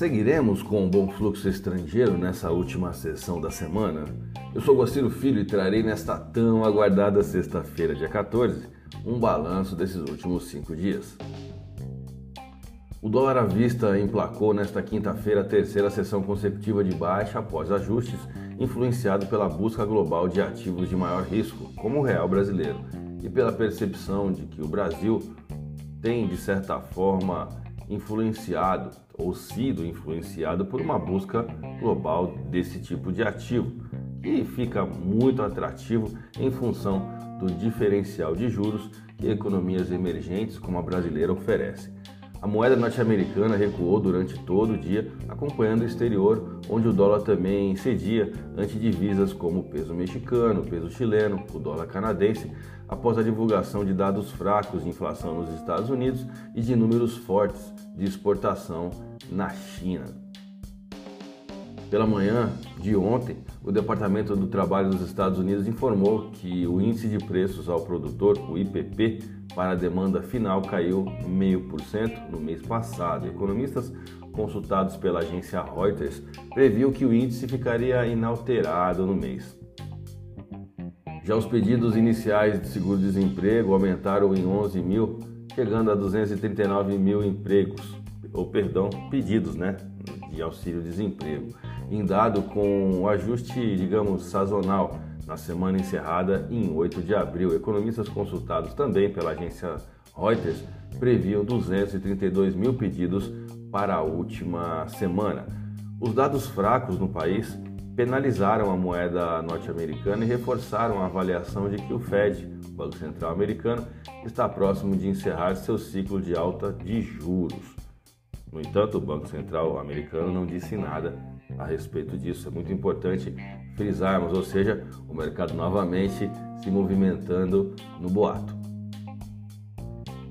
Seguiremos com um bom fluxo estrangeiro nessa última sessão da semana? Eu sou Gostiro Filho e trarei nesta tão aguardada sexta-feira, dia 14, um balanço desses últimos cinco dias. O dólar à vista emplacou nesta quinta-feira a terceira sessão consecutiva de baixa após ajustes, influenciado pela busca global de ativos de maior risco, como o real brasileiro, e pela percepção de que o Brasil tem, de certa forma, influenciado ou sido influenciado por uma busca global desse tipo de ativo, que fica muito atrativo em função do diferencial de juros que economias emergentes como a brasileira oferecem. A moeda norte-americana recuou durante todo o dia, acompanhando o exterior, onde o dólar também cedia ante divisas como o peso mexicano, o peso chileno, o dólar canadense, após a divulgação de dados fracos de inflação nos Estados Unidos e de números fortes de exportação na China. Pela manhã de ontem, o Departamento do Trabalho dos Estados Unidos informou que o índice de preços ao produtor, o IPP, para a demanda final caiu 0,5% no mês passado. Economistas consultados pela agência Reuters previam que o índice ficaria inalterado no mês. Já os pedidos iniciais de seguro-desemprego aumentaram em 11 mil, chegando a 239 mil empregos, ou perdão, pedidos, né, de auxílio-desemprego, em dado com o ajuste, digamos, sazonal na semana encerrada em 8 de abril. Economistas consultados também pela agência Reuters previam 232 mil pedidos para a última semana. Os dados fracos no país penalizaram a moeda norte-americana e reforçaram a avaliação de que o Fed, o Banco Central Americano, está próximo de encerrar seu ciclo de alta de juros. No entanto, o Banco Central americano não disse nada a respeito disso. É muito importante frisarmos, ou seja, o mercado novamente se movimentando no boato.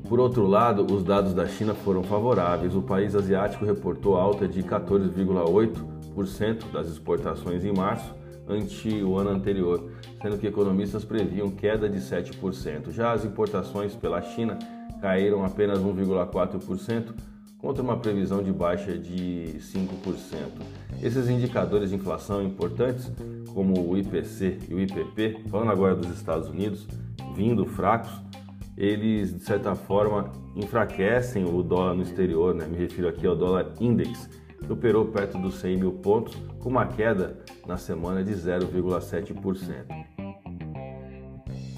Por outro lado, os dados da China foram favoráveis. O país asiático reportou alta de 14,8% das exportações em março, ante o ano anterior, sendo que economistas previam queda de 7%. Já as importações pela China caíram apenas 1,4%, contra uma previsão de baixa de 5%. Esses indicadores de inflação importantes, como o IPC e o IPP, falando agora dos Estados Unidos, vindo fracos, eles de certa forma enfraquecem o dólar no exterior, né? me refiro aqui ao dólar index, que operou perto dos 100 mil pontos, com uma queda na semana de 0,7%.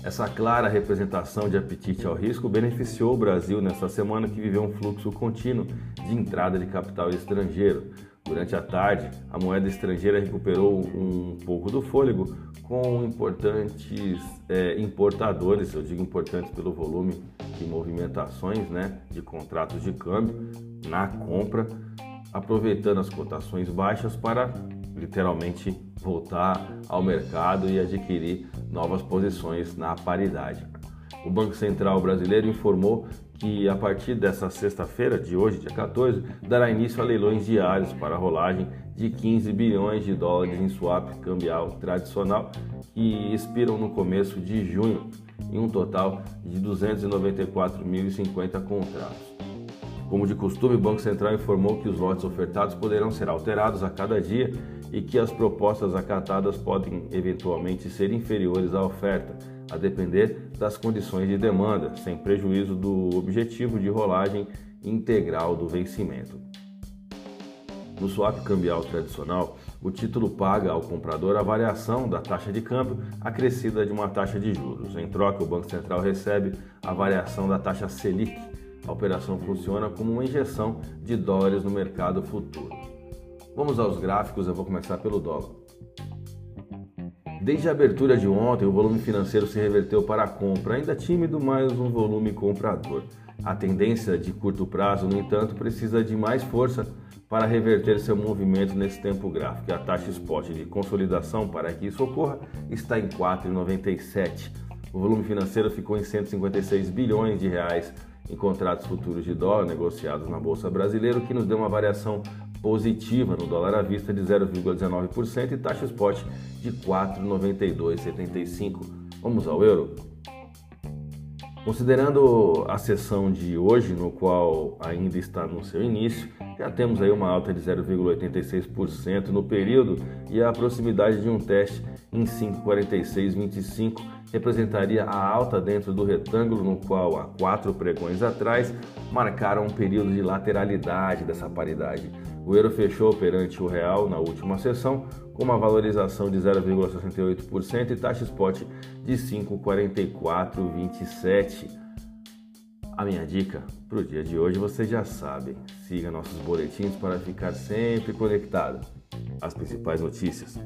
Essa clara representação de apetite ao risco beneficiou o Brasil nesta semana que viveu um fluxo contínuo de entrada de capital estrangeiro. Durante a tarde, a moeda estrangeira recuperou um pouco do fôlego com importantes é, importadores, eu digo importantes pelo volume de movimentações né, de contratos de câmbio na compra, aproveitando as cotações baixas para literalmente voltar ao mercado e adquirir novas posições na paridade. O Banco Central brasileiro informou que a partir dessa sexta-feira, de hoje, dia 14, dará início a leilões diários para a rolagem de 15 bilhões de dólares em swap cambial tradicional que expiram no começo de junho, em um total de 294.050 contratos. Como de costume, o Banco Central informou que os lotes ofertados poderão ser alterados a cada dia e que as propostas acatadas podem eventualmente ser inferiores à oferta, a depender das condições de demanda, sem prejuízo do objetivo de rolagem integral do vencimento. No swap cambial tradicional, o título paga ao comprador a variação da taxa de câmbio acrescida de uma taxa de juros. Em troca, o Banco Central recebe a variação da taxa Selic. A operação funciona como uma injeção de dólares no mercado futuro. Vamos aos gráficos, eu vou começar pelo dólar. Desde a abertura de ontem, o volume financeiro se reverteu para a compra, ainda tímido, mas um volume comprador. A tendência de curto prazo, no entanto, precisa de mais força para reverter seu movimento nesse tempo gráfico. A taxa spot de consolidação para que isso ocorra está em 4,97. O volume financeiro ficou em 156 bilhões de reais em contratos futuros de dólar negociados na bolsa brasileira, o que nos deu uma variação positiva no dólar à vista de 0,19% e taxa spot de 4,9275. Vamos ao euro? Considerando a sessão de hoje, no qual ainda está no seu início, já temos aí uma alta de 0,86% no período e a proximidade de um teste em 5,4625 representaria a alta dentro do retângulo no qual há quatro pregões atrás marcaram um período de lateralidade dessa paridade. O euro fechou perante o real na última sessão com uma valorização de 0,68% e taxa spot de 5,4427. A minha dica para o dia de hoje vocês já sabem. Siga nossos boletins para ficar sempre conectado às principais notícias.